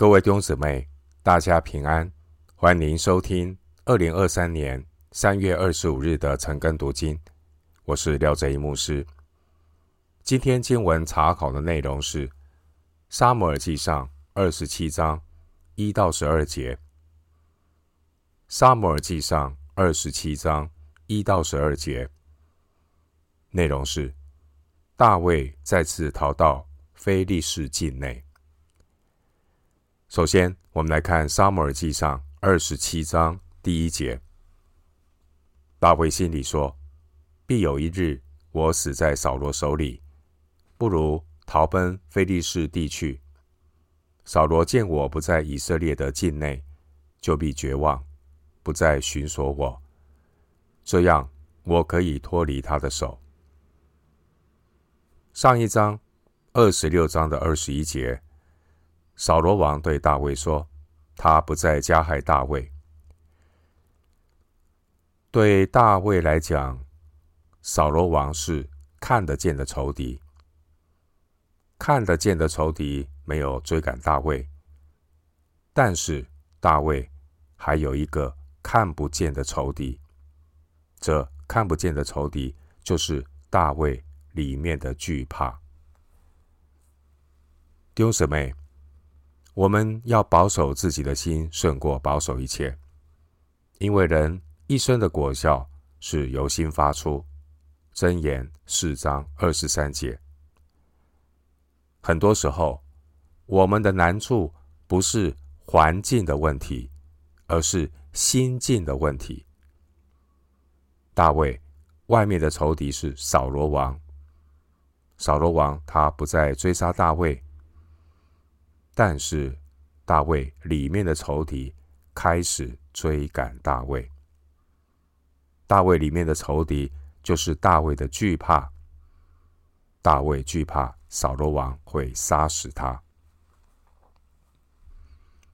各位弟兄姊妹，大家平安，欢迎收听二零二三年三月二十五日的晨更读经。我是廖哲一牧师。今天经文查考的内容是《撒母耳记上》二十七章一到十二节，《撒母耳记上》二十七章一到十二节内容是大卫再次逃到非利士境内。首先，我们来看《撒母耳记上》二十七章第一节。大卫心里说：“必有一日，我死在扫罗手里，不如逃奔非利士地去。扫罗见我不在以色列的境内，就必绝望，不再寻索我。这样，我可以脱离他的手。”上一章二十六章的二十一节。扫罗王对大卫说：“他不再加害大卫。对大卫来讲，扫罗王是看得见的仇敌。看得见的仇敌没有追赶大卫，但是大卫还有一个看不见的仇敌。这看不见的仇敌就是大卫里面的惧怕。丢什么。”我们要保守自己的心，胜过保守一切，因为人一生的果效是由心发出。箴言四章二十三节。很多时候，我们的难处不是环境的问题，而是心境的问题。大卫外面的仇敌是扫罗王，扫罗王他不再追杀大卫。但是，大卫里面的仇敌开始追赶大卫。大卫里面的仇敌就是大卫的惧怕。大卫惧怕扫罗王会杀死他。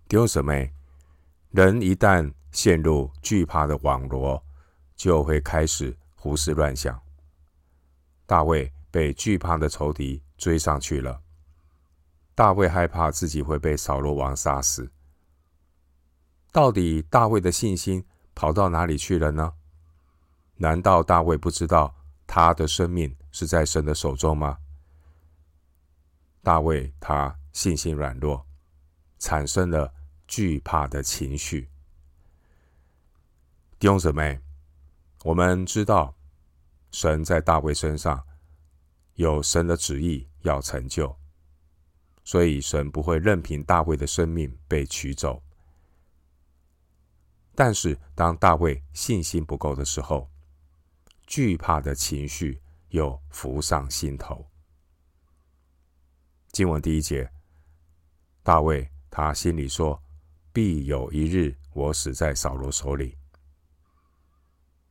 弟兄姊妹，人一旦陷入惧怕的网罗，就会开始胡思乱想。大卫被惧怕的仇敌追上去了。大卫害怕自己会被扫罗王杀死。到底大卫的信心跑到哪里去了呢？难道大卫不知道他的生命是在神的手中吗？大卫他信心软弱，产生了惧怕的情绪。弟兄姊妹，我们知道神在大卫身上有神的旨意要成就。所以，神不会任凭大卫的生命被取走。但是，当大卫信心不够的时候，惧怕的情绪又浮上心头。经文第一节，大卫他心里说：“必有一日，我死在扫罗手里。”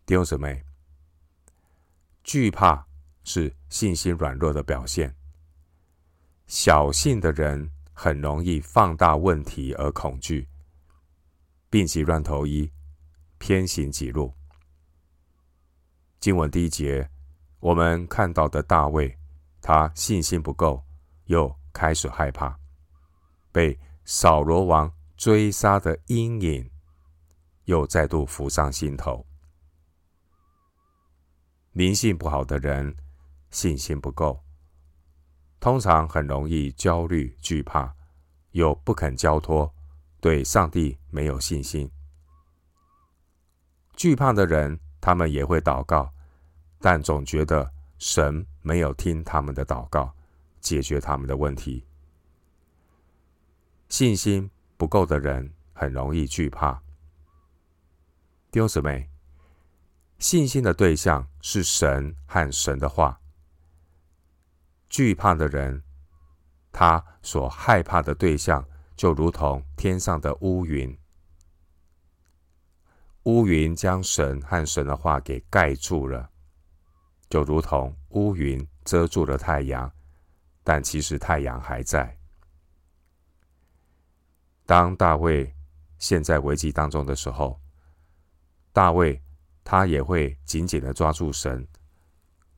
弟兄姊妹，惧怕是信心软弱的表现。小信的人很容易放大问题而恐惧，病急乱投医，偏行己路。经文第一节，我们看到的大卫，他信心不够，又开始害怕，被扫罗王追杀的阴影又再度浮上心头。灵性不好的人，信心不够。通常很容易焦虑、惧怕，又不肯交托，对上帝没有信心。惧怕的人，他们也会祷告，但总觉得神没有听他们的祷告，解决他们的问题。信心不够的人，很容易惧怕。弟兄姊妹，信心的对象是神和神的话。惧怕的人，他所害怕的对象就如同天上的乌云，乌云将神和神的话给盖住了，就如同乌云遮住了太阳，但其实太阳还在。当大卫陷在危机当中的时候，大卫他也会紧紧的抓住神，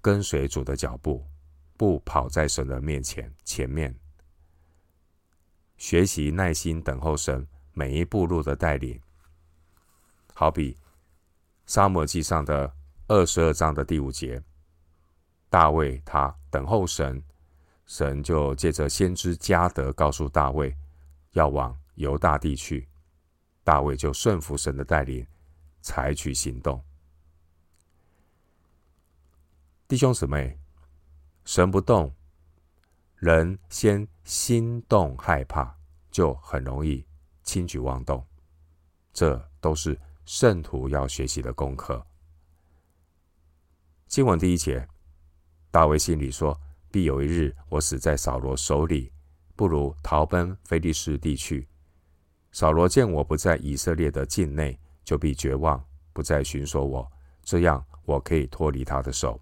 跟随主的脚步。不跑在神的面前前面。学习耐心等候神每一步路的带领。好比撒母耳记上的二十二章的第五节，大卫他等候神，神就借着先知迦得告诉大卫要往犹大地去，大卫就顺服神的带领，采取行动。弟兄姊妹，神不动，人先心动害怕，就很容易轻举妄动。这都是。圣徒要学习的功课。经文第一节，大卫心里说：“必有一日，我死在扫罗手里，不如逃奔非利士地去。扫罗见我不在以色列的境内，就必绝望，不再寻索我。这样，我可以脱离他的手。”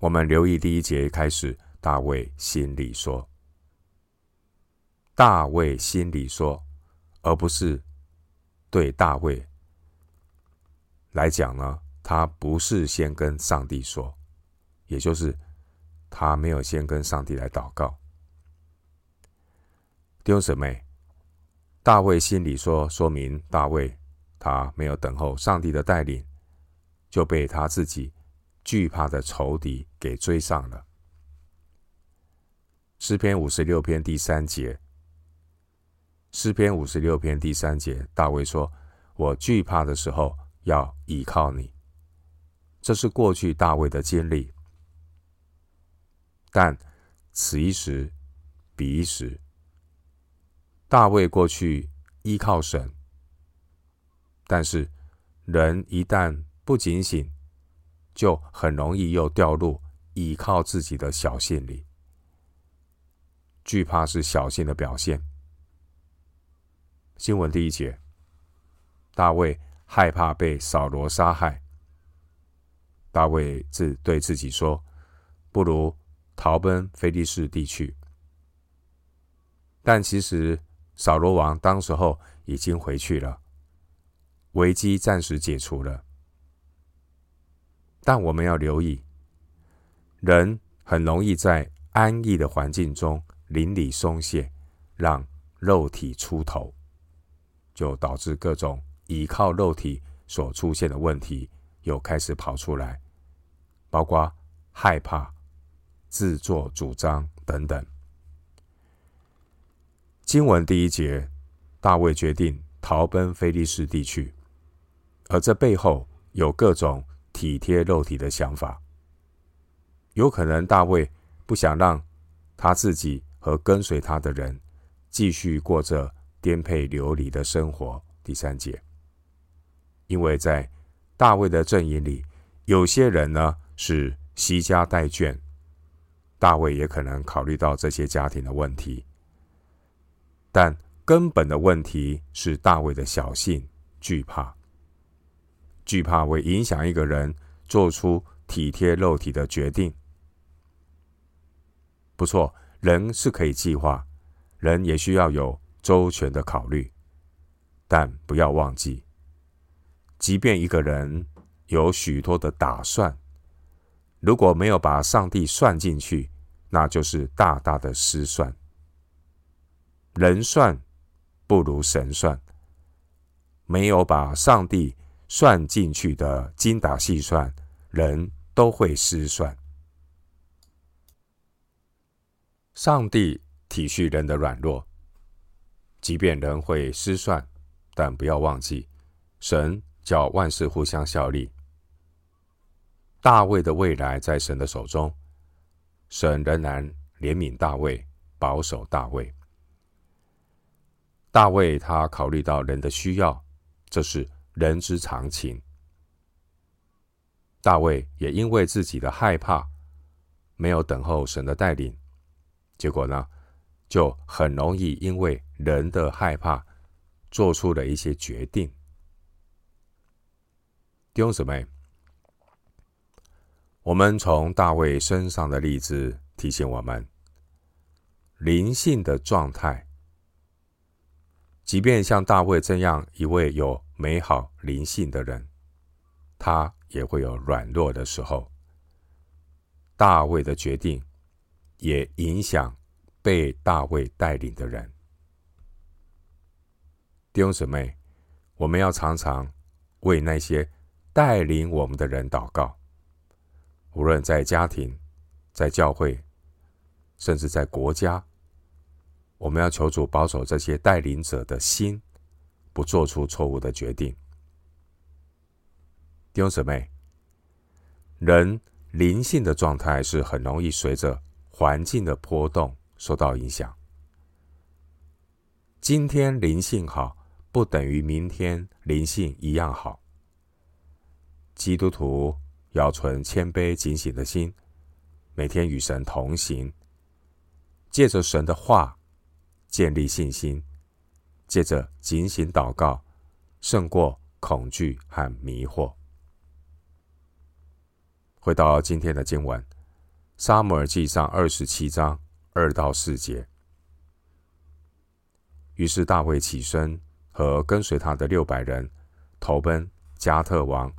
我们留意第一节开始，大卫心里说：“大卫心里说”，而不是。对大卫来讲呢，他不是先跟上帝说，也就是他没有先跟上帝来祷告。弟兄姊妹，大卫心里说，说明大卫他没有等候上帝的带领，就被他自己惧怕的仇敌给追上了。诗篇五十六篇第三节。诗篇五十六篇第三节，大卫说：“我惧怕的时候，要倚靠你。”这是过去大卫的经历。但此一时，彼一时。大卫过去依靠神，但是人一旦不警醒，就很容易又掉入倚靠自己的小信里。惧怕是小信的表现。新闻第一节，大卫害怕被扫罗杀害。大卫自对自己说：“不如逃奔非利士地去。”但其实扫罗王当时候已经回去了，危机暂时解除了。但我们要留意，人很容易在安逸的环境中邻里松懈，让肉体出头。就导致各种依靠肉体所出现的问题又开始跑出来，包括害怕、自作主张等等。经文第一节，大卫决定逃奔非利士地区，而这背后有各种体贴肉体的想法。有可能大卫不想让他自己和跟随他的人继续过着。颠沛流离的生活。第三节，因为在大卫的阵营里，有些人呢是惜家带眷，大卫也可能考虑到这些家庭的问题，但根本的问题是大卫的小性惧怕，惧怕会影响一个人做出体贴肉体的决定。不错，人是可以计划，人也需要有。周全的考虑，但不要忘记，即便一个人有许多的打算，如果没有把上帝算进去，那就是大大的失算。人算不如神算，没有把上帝算进去的精打细算，人都会失算。上帝体恤人的软弱。即便人会失算，但不要忘记，神叫万事互相效力。大卫的未来在神的手中，神仍然怜悯大卫，保守大卫。大卫他考虑到人的需要，这是人之常情。大卫也因为自己的害怕，没有等候神的带领，结果呢，就很容易因为人的害怕，做出了一些决定。弟兄姊妹，我们从大卫身上的例子提醒我们，灵性的状态，即便像大卫这样一位有美好灵性的人，他也会有软弱的时候。大卫的决定也影响。被大卫带领的人。弟兄姊妹，我们要常常为那些带领我们的人祷告，无论在家庭、在教会，甚至在国家，我们要求主保守这些带领者的心，不做出错误的决定。弟兄姊妹，人灵性的状态是很容易随着环境的波动受到影响。今天灵性好，不等于明天灵性一样好。基督徒要存谦卑警醒的心，每天与神同行，借着神的话建立信心，借着警醒祷告胜过恐惧和迷惑。回到今天的经文，《撒母耳记上》二十七章二到四节。于是大卫起身，和跟随他的六百人投奔迦特王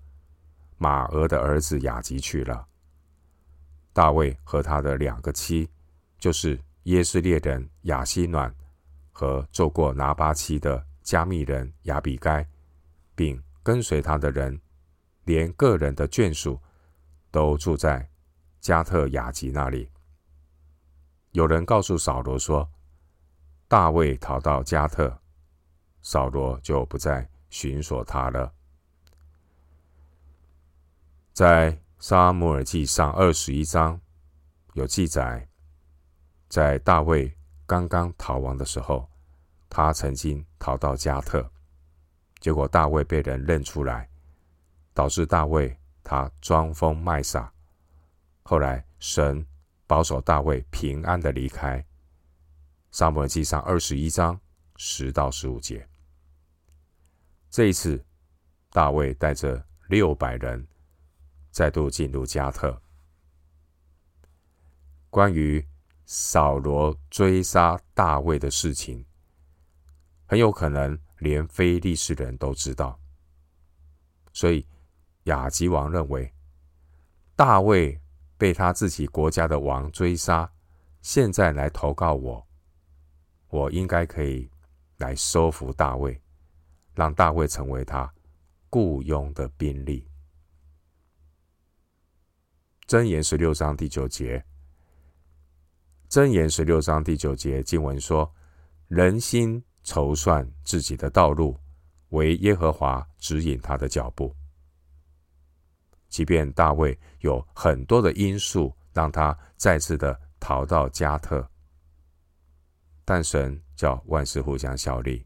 马俄的儿子雅吉去了。大卫和他的两个妻，就是耶斯列人雅西暖和做过拿八妻的加密人亚比该，并跟随他的人，连个人的眷属。都住在加特雅吉那里。有人告诉扫罗说：“大卫逃到加特，扫罗就不再寻索他了。”在撒母耳记上二十一章有记载，在大卫刚刚逃亡的时候，他曾经逃到加特，结果大卫被人认出来，导致大卫。他装疯卖傻，后来神保守大卫平安的离开。撒母耳记上二十一章十到十五节。这一次，大卫带着六百人再度进入加特。关于扫罗追杀大卫的事情，很有可能连非利士人都知道，所以。亚吉王认为，大卫被他自己国家的王追杀，现在来投靠我，我应该可以来收服大卫，让大卫成为他雇佣的兵力。箴言十六章第九节，箴言十六章第九节经文说：“人心筹算自己的道路，为耶和华指引他的脚步。”即便大卫有很多的因素让他再次的逃到加特，但神叫万事互相效力。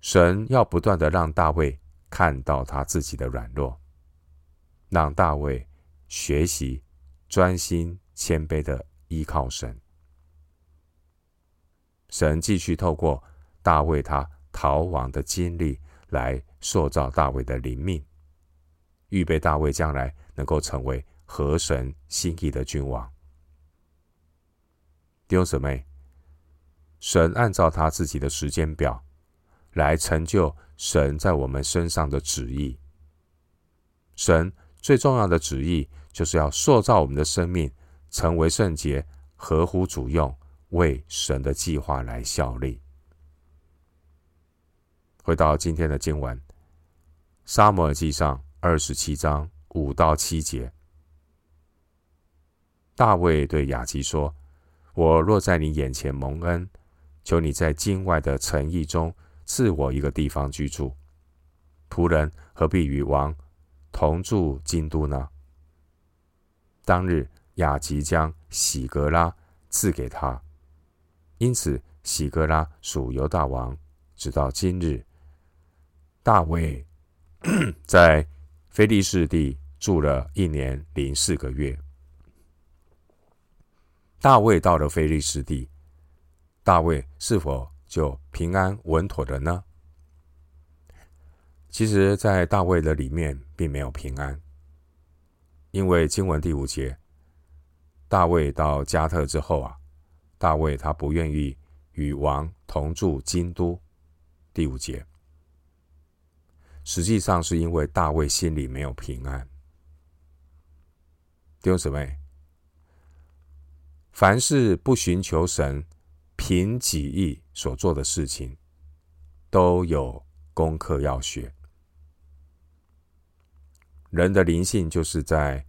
神要不断的让大卫看到他自己的软弱，让大卫学习专心谦卑的依靠神。神继续透过大卫他逃亡的经历来塑造大卫的灵命。预备大卫将来能够成为合神心意的君王。弟兄姊妹，神按照他自己的时间表来成就神在我们身上的旨意。神最重要的旨意就是要塑造我们的生命成为圣洁、合乎主用，为神的计划来效力。回到今天的经文，《撒母耳记上》。二十七章五到七节，大卫对雅吉说：“我若在你眼前蒙恩，求你在境外的城邑中赐我一个地方居住。仆人何必与王同住京都呢？”当日雅吉将喜格拉赐给他，因此喜格拉属犹大王，直到今日。大卫 在。非利士地住了一年零四个月。大卫到了非利士地，大卫是否就平安稳妥的呢？其实，在大卫的里面并没有平安，因为经文第五节，大卫到加特之后啊，大卫他不愿意与王同住京都。第五节。实际上是因为大卫心里没有平安。弟兄姊妹，凡是不寻求神，凭己意所做的事情，都有功课要学。人的灵性就是在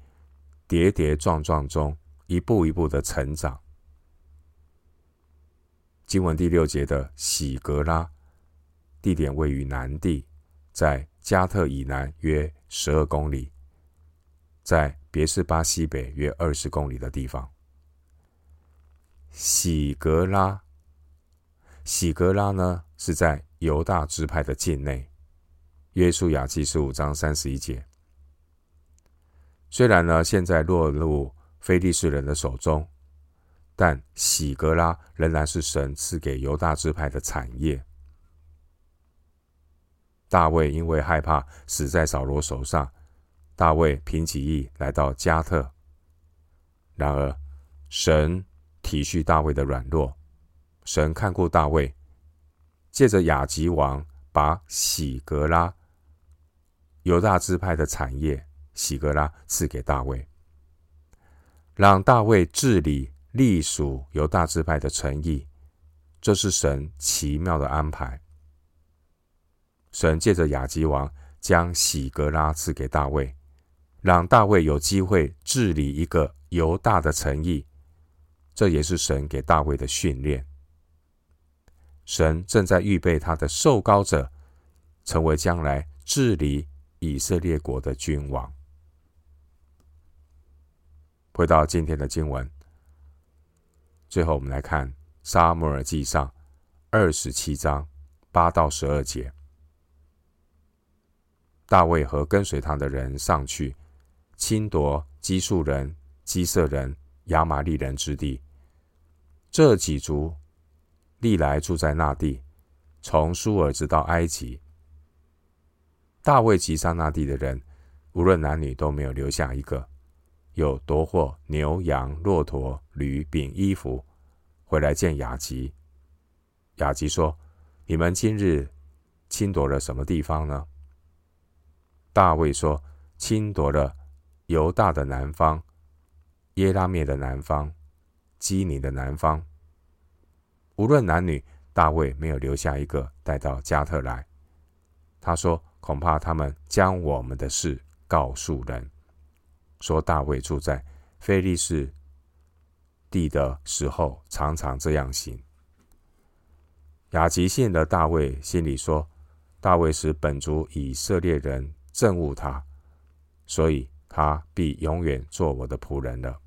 跌跌撞撞中一步一步的成长。经文第六节的喜格拉，地点位于南地，在加特以南约十二公里，在别是巴西北约二十公里的地方。喜格拉，喜格拉呢是在犹大支派的境内。约书亚记十五章三十一节。虽然呢现在落入非利士人的手中，但喜格拉仍然是神赐给犹大支派的产业。大卫因为害怕死在扫罗手上，大卫凭己意来到加特。然而神。体恤大卫的软弱，神看顾大卫，借着雅吉王把喜格拉犹大支派的产业喜格拉赐给大卫，让大卫治理隶属犹大支派的诚意，这是神奇妙的安排。神借着雅吉王将喜格拉赐给大卫，让大卫有机会治理一个犹大的诚意。这也是神给大卫的训练。神正在预备他的受膏者，成为将来治理以色列国的君王。回到今天的经文，最后我们来看《撒母耳记上》二十七章八到十二节。大卫和跟随他的人上去，侵夺基述人、基色人、亚玛力人之地。这几族历来住在那地，从书珥直到埃及。大卫击杀那地的人，无论男女，都没有留下一个。又夺获牛羊、骆驼、驴并衣服，回来见雅吉。雅吉说：“你们今日侵夺了什么地方呢？”大卫说：“侵夺了犹大的南方，耶拉灭的南方。”基尼的南方，无论男女，大卫没有留下一个带到加特来。他说：“恐怕他们将我们的事告诉人，说大卫住在菲利士地的时候，常常这样行。”雅吉信了大卫，心里说：“大卫使本族以色列人憎恶他，所以他必永远做我的仆人了。”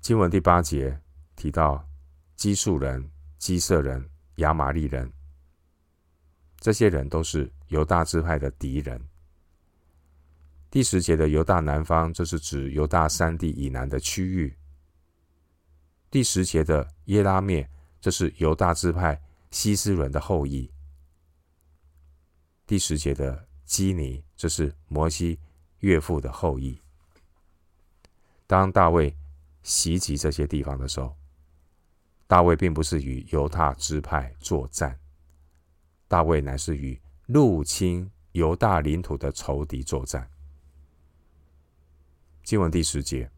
经文第八节提到基述人、基色人、亚玛利人，这些人都是犹大支派的敌人。第十节的犹大南方，这是指犹大山地以南的区域。第十节的耶拉灭，这是犹大支派希斯伦的后裔。第十节的基尼，这是摩西岳父的后裔。当大卫袭击这些地方的时候，大卫并不是与犹大支派作战，大卫乃是与入侵犹大领土的仇敌作战。经文第十节，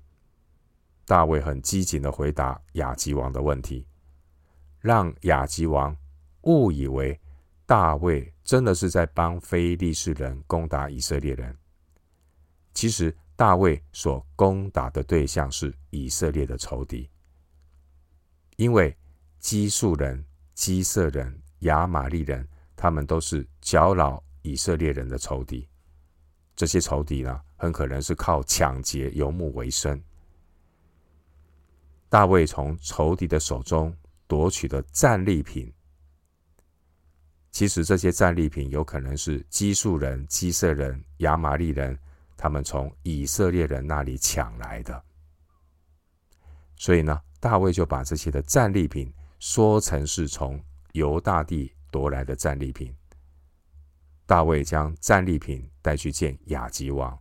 大卫很机警的回答亚吉王的问题，让亚吉王误以为大卫真的是在帮非利士人攻打以色列人，其实。大卫所攻打的对象是以色列的仇敌，因为基述人、基色人、亚玛利人，他们都是搅扰以色列人的仇敌。这些仇敌呢，很可能是靠抢劫游牧为生。大卫从仇敌的手中夺取的战利品，其实这些战利品有可能是基述人、基色人、亚玛力人。他们从以色列人那里抢来的，所以呢，大卫就把这些的战利品说成是从犹大地夺来的战利品。大卫将战利品带去见雅吉王，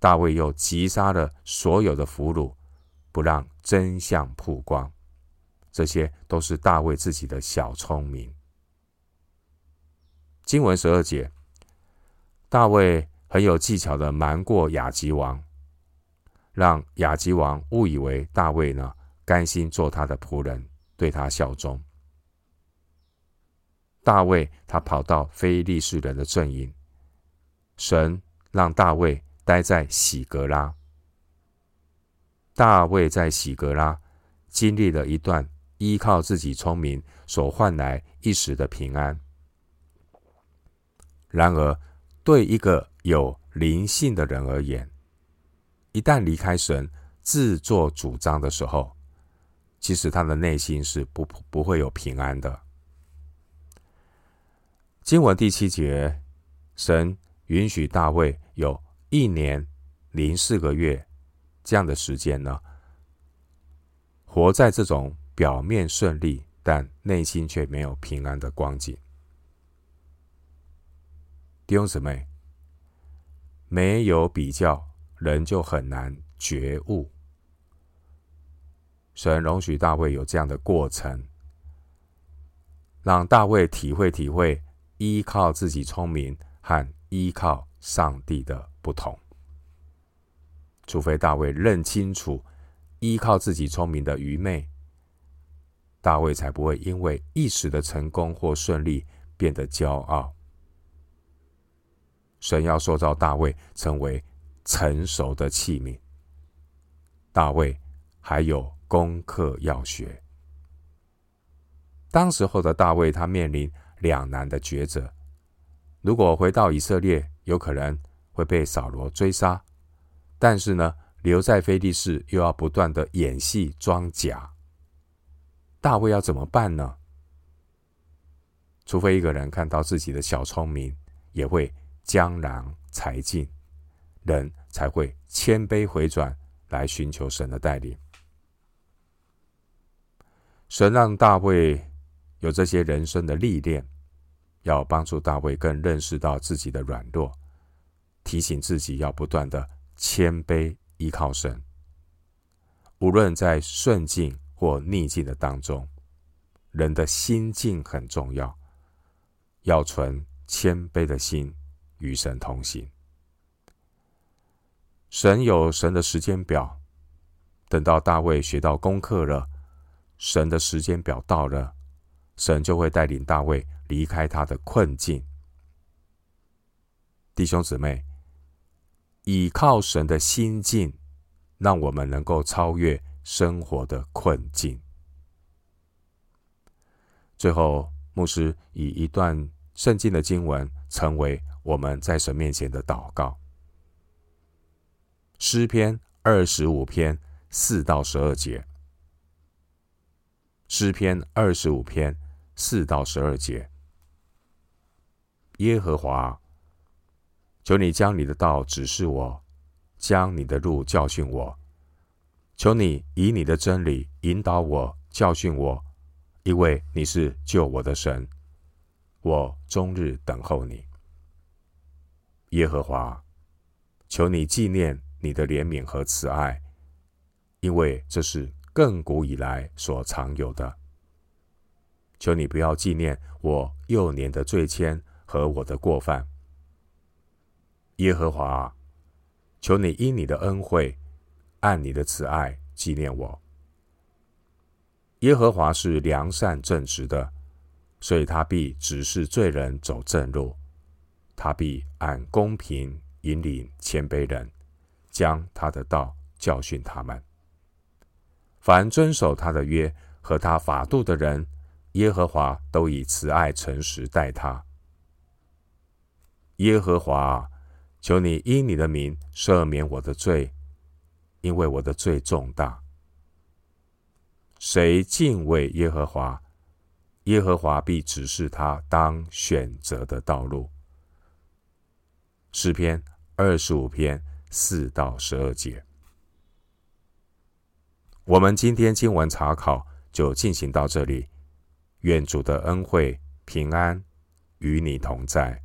大卫又击杀了所有的俘虏，不让真相曝光。这些都是大卫自己的小聪明。经文十二节，大卫。很有技巧的瞒过雅吉王，让雅吉王误以为大卫呢甘心做他的仆人，对他效忠。大卫他跑到非利士人的阵营，神让大卫待在喜格拉。大卫在喜格拉经历了一段依靠自己聪明所换来一时的平安。然而，对一个有灵性的人而言，一旦离开神，自作主张的时候，其实他的内心是不不会有平安的。经文第七节，神允许大卫有一年零四个月这样的时间呢，活在这种表面顺利，但内心却没有平安的光景。弟兄姊妹，没有比较。人就很难觉悟。神容许大卫有这样的过程，让大卫体会体会依靠自己聪明和依靠上帝的不同。除非大卫认清楚依靠自己聪明的愚昧，大卫才不会因为一时的成功或顺利变得骄傲。神要塑造大卫成为成熟的器皿，大卫还有功课要学。当时候的大卫，他面临两难的抉择：如果回到以色列，有可能会被扫罗追杀；但是呢，留在非利士又要不断的演戏装假。大卫要怎么办呢？除非一个人看到自己的小聪明也会江郎才尽。人才会谦卑回转来寻求神的带领。神让大卫有这些人生的历练，要帮助大卫更认识到自己的软弱，提醒自己要不断的谦卑依靠神。无论在顺境或逆境的当中，人的心境很重要，要存谦卑的心与神同行。神有神的时间表，等到大卫学到功课了，神的时间表到了，神就会带领大卫离开他的困境。弟兄姊妹，倚靠神的心境，让我们能够超越生活的困境。最后，牧师以一段圣经的经文，成为我们在神面前的祷告。诗篇二十五篇四到十二节。诗篇二十五篇四到十二节。耶和华，求你将你的道指示我，将你的路教训我。求你以你的真理引导我，教训我，因为你是救我的神。我终日等候你。耶和华，求你纪念。你的怜悯和慈爱，因为这是亘古以来所常有的。求你不要纪念我幼年的罪愆和我的过犯。耶和华，求你因你的恩惠，按你的慈爱纪念我。耶和华是良善正直的，所以他必指示罪人走正路，他必按公平引领谦卑人。将他的道教训他们。凡遵守他的约和他法度的人，耶和华都以慈爱诚实待他。耶和华，求你因你的名赦免我的罪，因为我的罪重大。谁敬畏耶和华，耶和华必指示他当选择的道路。诗篇二十五篇。四到十二节，我们今天经文查考就进行到这里。愿主的恩惠平安与你同在。